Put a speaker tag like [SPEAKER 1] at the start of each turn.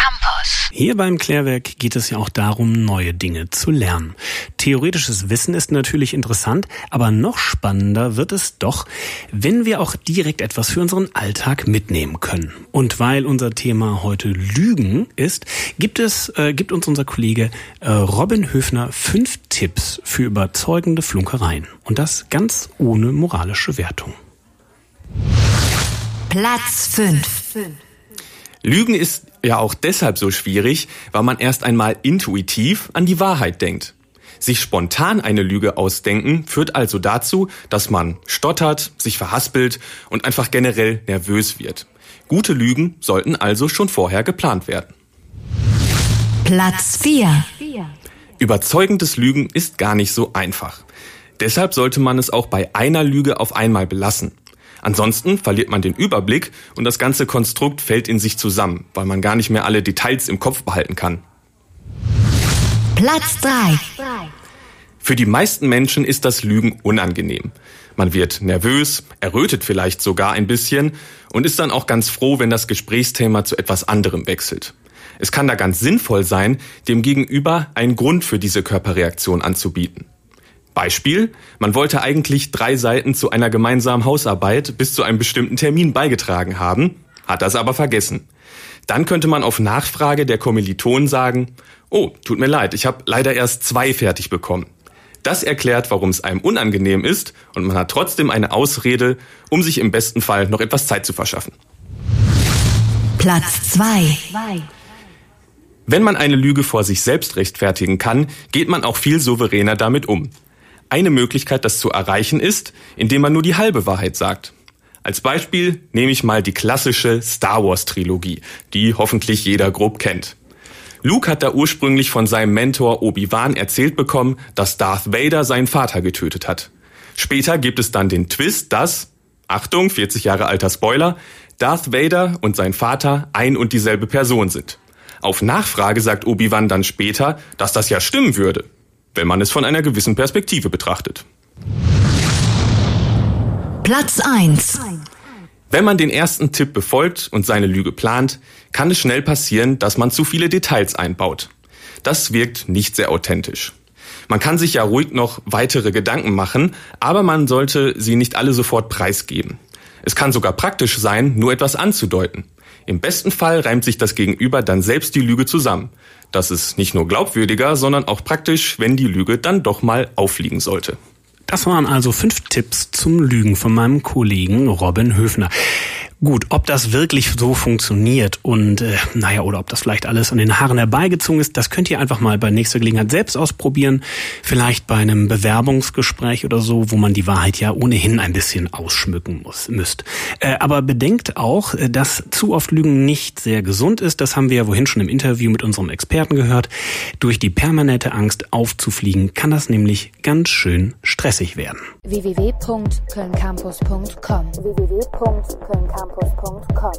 [SPEAKER 1] Campus.
[SPEAKER 2] Hier beim Klärwerk geht es ja auch darum, neue Dinge zu lernen. Theoretisches Wissen ist natürlich interessant, aber noch spannender wird es doch, wenn wir auch direkt etwas für unseren Alltag mitnehmen können. Und weil unser Thema heute Lügen ist, gibt es, äh, gibt uns unser Kollege äh, Robin Höfner fünf Tipps für überzeugende Flunkereien. Und das ganz ohne moralische Wertung.
[SPEAKER 1] Platz 5.
[SPEAKER 3] Lügen ist ja auch deshalb so schwierig, weil man erst einmal intuitiv an die Wahrheit denkt. Sich spontan eine Lüge ausdenken führt also dazu, dass man stottert, sich verhaspelt und einfach generell nervös wird. Gute Lügen sollten also schon vorher geplant werden.
[SPEAKER 1] Platz 4.
[SPEAKER 3] Überzeugendes Lügen ist gar nicht so einfach. Deshalb sollte man es auch bei einer Lüge auf einmal belassen. Ansonsten verliert man den Überblick und das ganze Konstrukt fällt in sich zusammen, weil man gar nicht mehr alle Details im Kopf behalten kann.
[SPEAKER 1] Platz 3.
[SPEAKER 3] Für die meisten Menschen ist das Lügen unangenehm. Man wird nervös, errötet vielleicht sogar ein bisschen und ist dann auch ganz froh, wenn das Gesprächsthema zu etwas anderem wechselt. Es kann da ganz sinnvoll sein, dem Gegenüber einen Grund für diese Körperreaktion anzubieten. Beispiel, man wollte eigentlich drei Seiten zu einer gemeinsamen Hausarbeit bis zu einem bestimmten Termin beigetragen haben, hat das aber vergessen. Dann könnte man auf Nachfrage der Kommilitonen sagen, oh, tut mir leid, ich habe leider erst zwei fertig bekommen. Das erklärt, warum es einem unangenehm ist und man hat trotzdem eine Ausrede, um sich im besten Fall noch etwas Zeit zu verschaffen.
[SPEAKER 1] Platz 2.
[SPEAKER 3] Wenn man eine Lüge vor sich selbst rechtfertigen kann, geht man auch viel souveräner damit um. Eine Möglichkeit, das zu erreichen, ist, indem man nur die halbe Wahrheit sagt. Als Beispiel nehme ich mal die klassische Star Wars Trilogie, die hoffentlich jeder grob kennt. Luke hat da ursprünglich von seinem Mentor Obi-Wan erzählt bekommen, dass Darth Vader seinen Vater getötet hat. Später gibt es dann den Twist, dass, Achtung, 40 Jahre alter Spoiler, Darth Vader und sein Vater ein und dieselbe Person sind. Auf Nachfrage sagt Obi-Wan dann später, dass das ja stimmen würde, wenn man es von einer gewissen Perspektive betrachtet.
[SPEAKER 1] Platz 1.
[SPEAKER 3] Wenn man den ersten Tipp befolgt und seine Lüge plant, kann es schnell passieren, dass man zu viele Details einbaut. Das wirkt nicht sehr authentisch. Man kann sich ja ruhig noch weitere Gedanken machen, aber man sollte sie nicht alle sofort preisgeben. Es kann sogar praktisch sein, nur etwas anzudeuten. Im besten Fall reimt sich das Gegenüber dann selbst die Lüge zusammen. Das ist nicht nur glaubwürdiger, sondern auch praktisch, wenn die Lüge dann doch mal auffliegen sollte.
[SPEAKER 2] Das waren also fünf Tipps zum Lügen von meinem Kollegen Robin Höfner. Gut, ob das wirklich so funktioniert und äh, naja, oder ob das vielleicht alles an den Haaren herbeigezogen ist, das könnt ihr einfach mal bei nächster Gelegenheit selbst ausprobieren. Vielleicht bei einem Bewerbungsgespräch oder so, wo man die Wahrheit ja ohnehin ein bisschen ausschmücken muss, müsst. Äh, aber bedenkt auch, äh, dass zu oft Lügen nicht sehr gesund ist. Das haben wir ja wohin schon im Interview mit unserem Experten gehört. Durch die permanente Angst aufzufliegen kann das nämlich ganz schön stressig werden.
[SPEAKER 4] www.kölncampus.com www markus.com